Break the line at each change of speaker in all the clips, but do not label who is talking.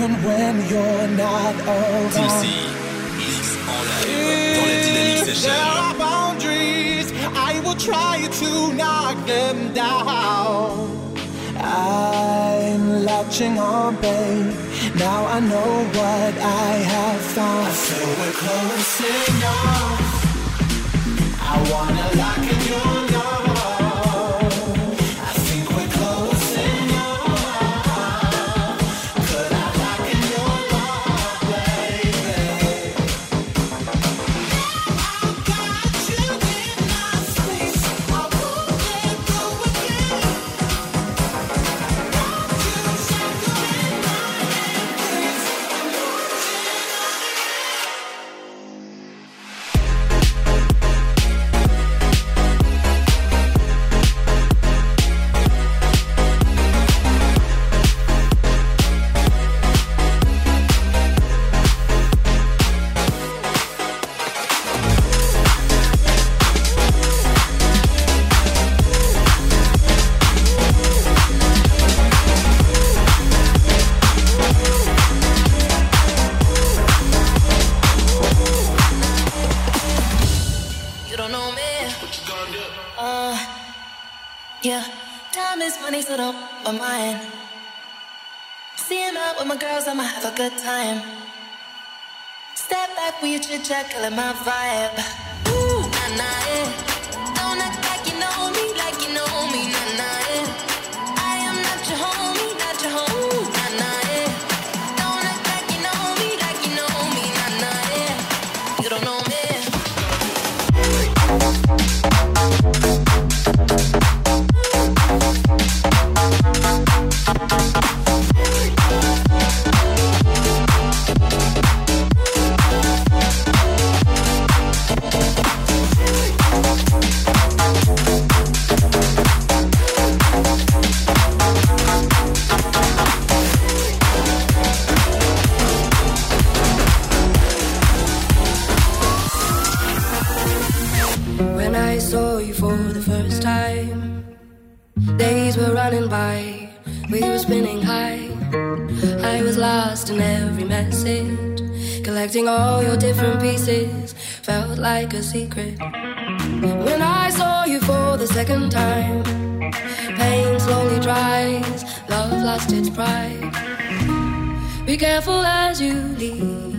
Even when you're not around.
TC, mix en live dans la
There are boundaries, I will try to knock them down. I'm latching on, babe. Now I know what I have found. I feel we're close enough. I wanna
good time. Step back when you chit chat, killing my vibe. Ooh, nah, nah, yeah. I
was lost in every message, collecting all your different pieces, felt like a secret. When I saw you for the second time, pain slowly dries, love lost its pride. Be careful as you leave.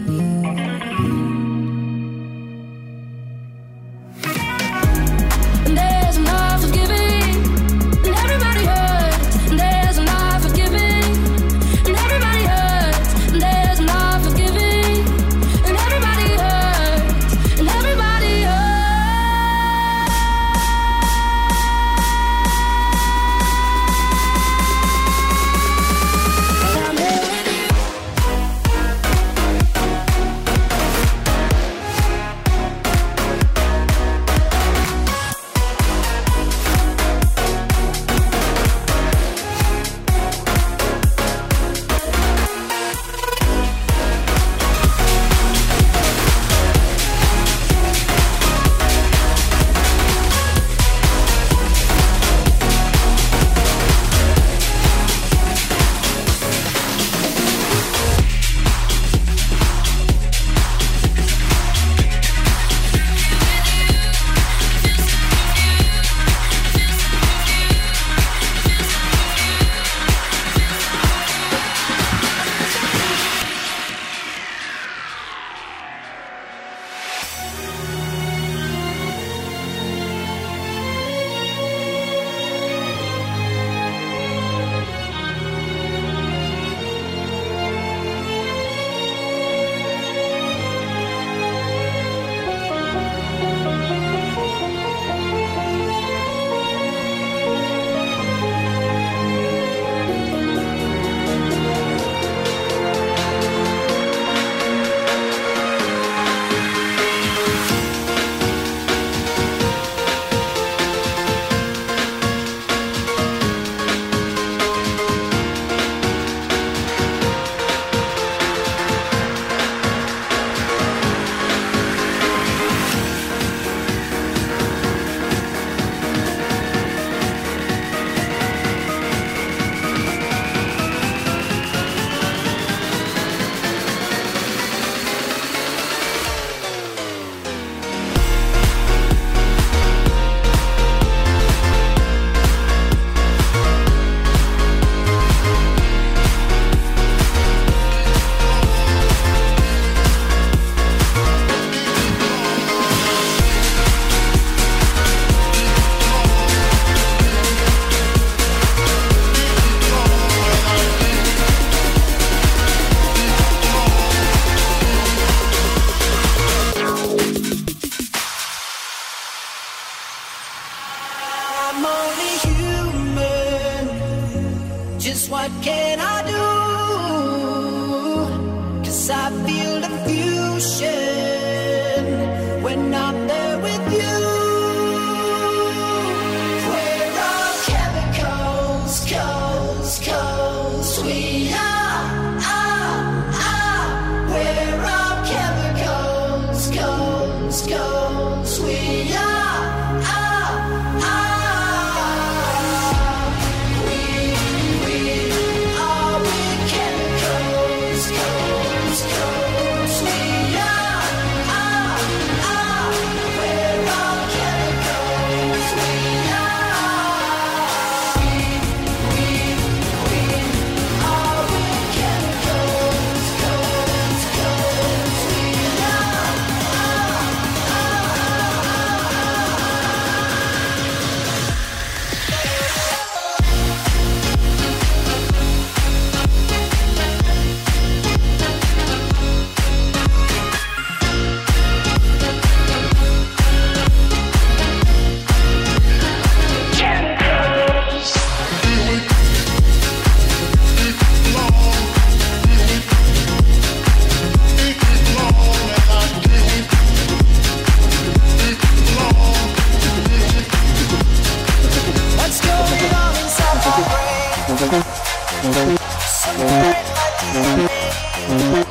Somewhere in my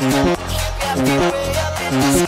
You got way up in
my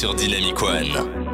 sur Dynamic One.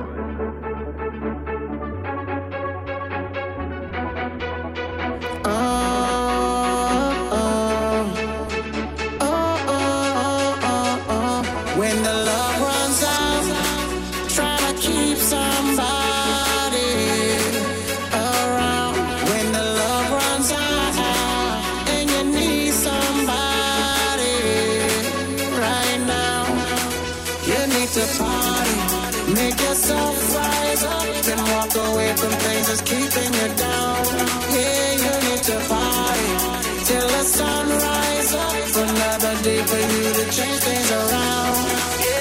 Day for you to change things around.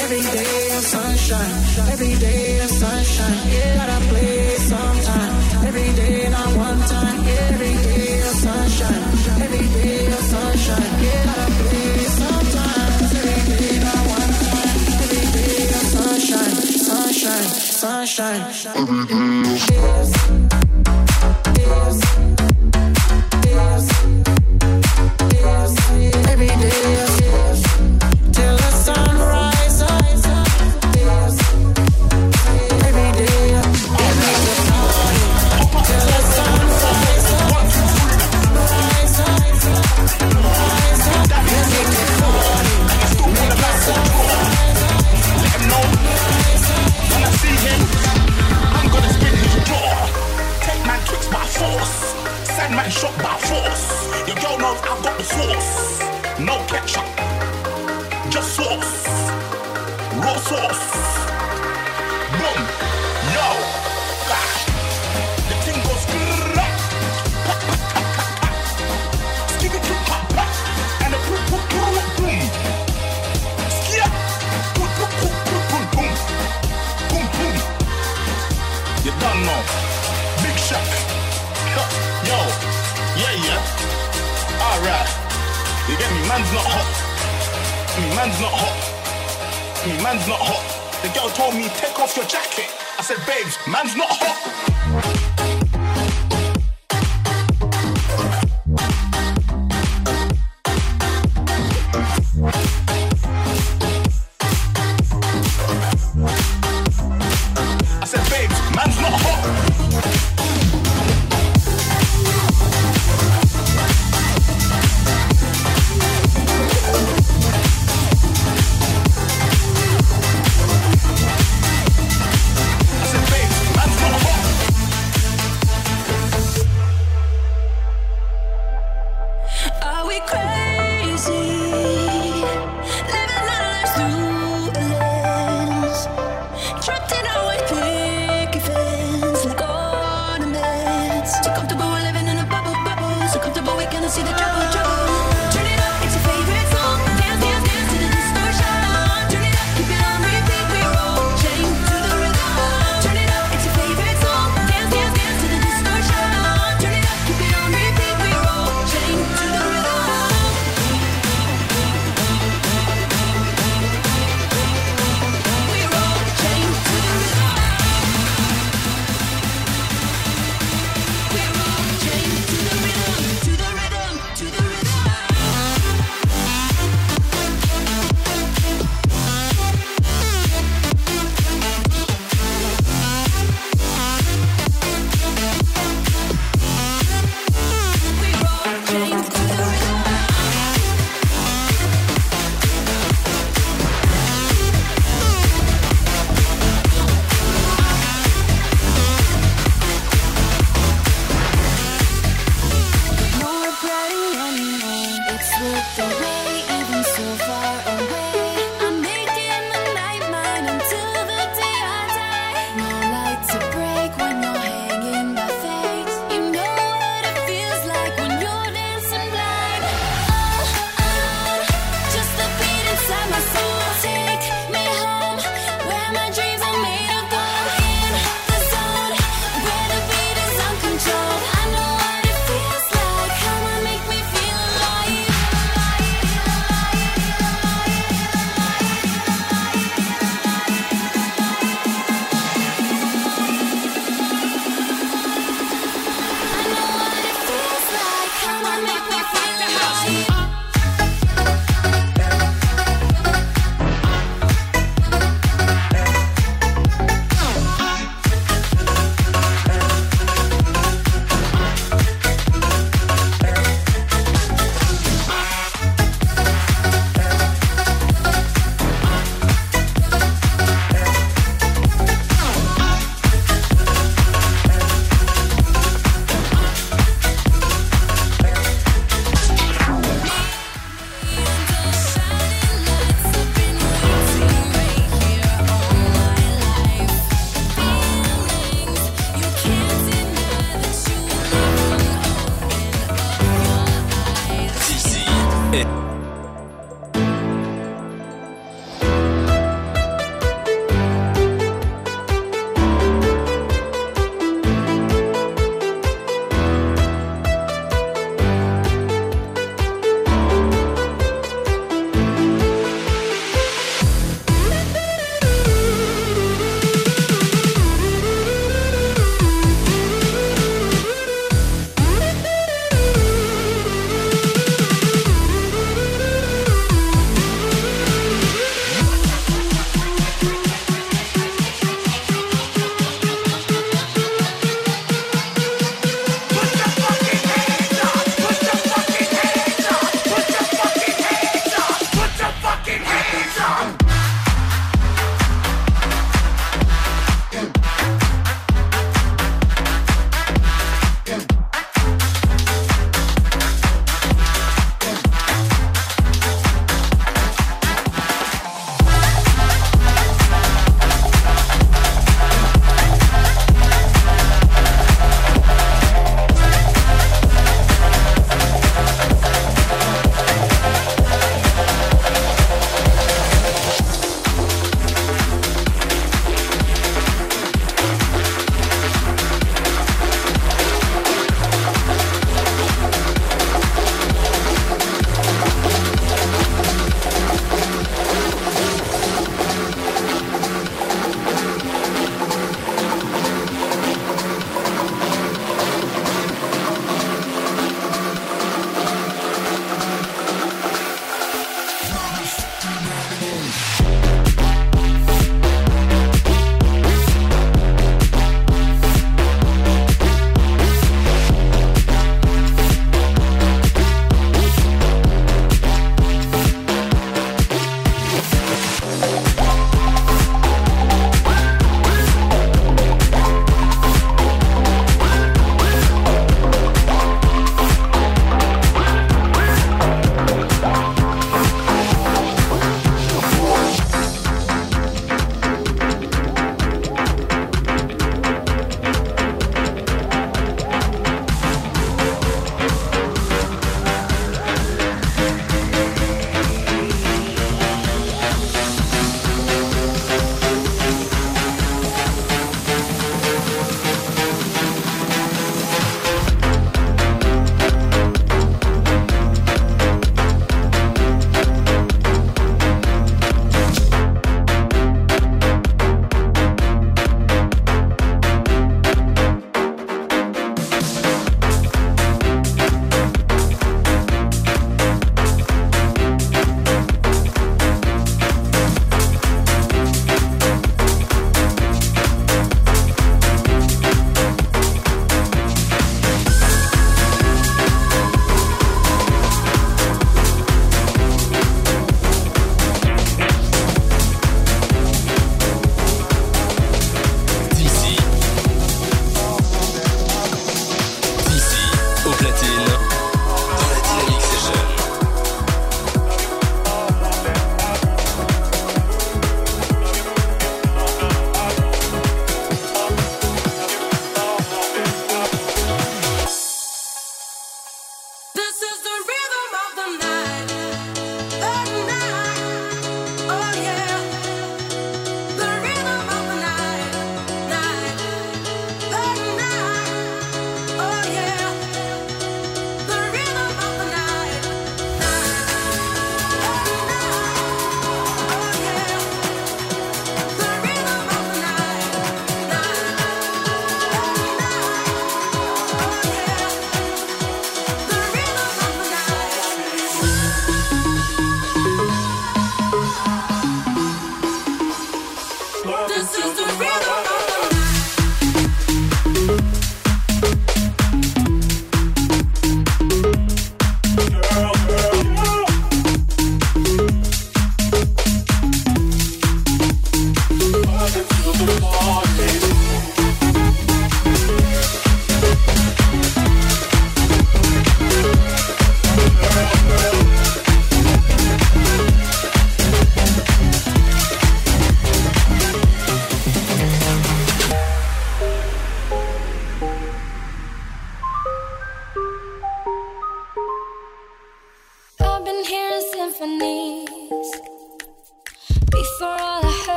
Every day is sunshine, every day is sunshine. Gotta play sometime, every day not one time. Every day is sunshine, every day is sunshine. Gotta play sometime, every day not one time. Every day is sunshine, sunshine, sunshine. Every day is-
Man shot by force. Your girl knows I've got the sauce. No ketchup, just sauce. Raw sauce. Me? Man's not hot. Me, man's not hot. Me, man's not hot. The girl told me, take off your jacket. I said, babes, man's not hot.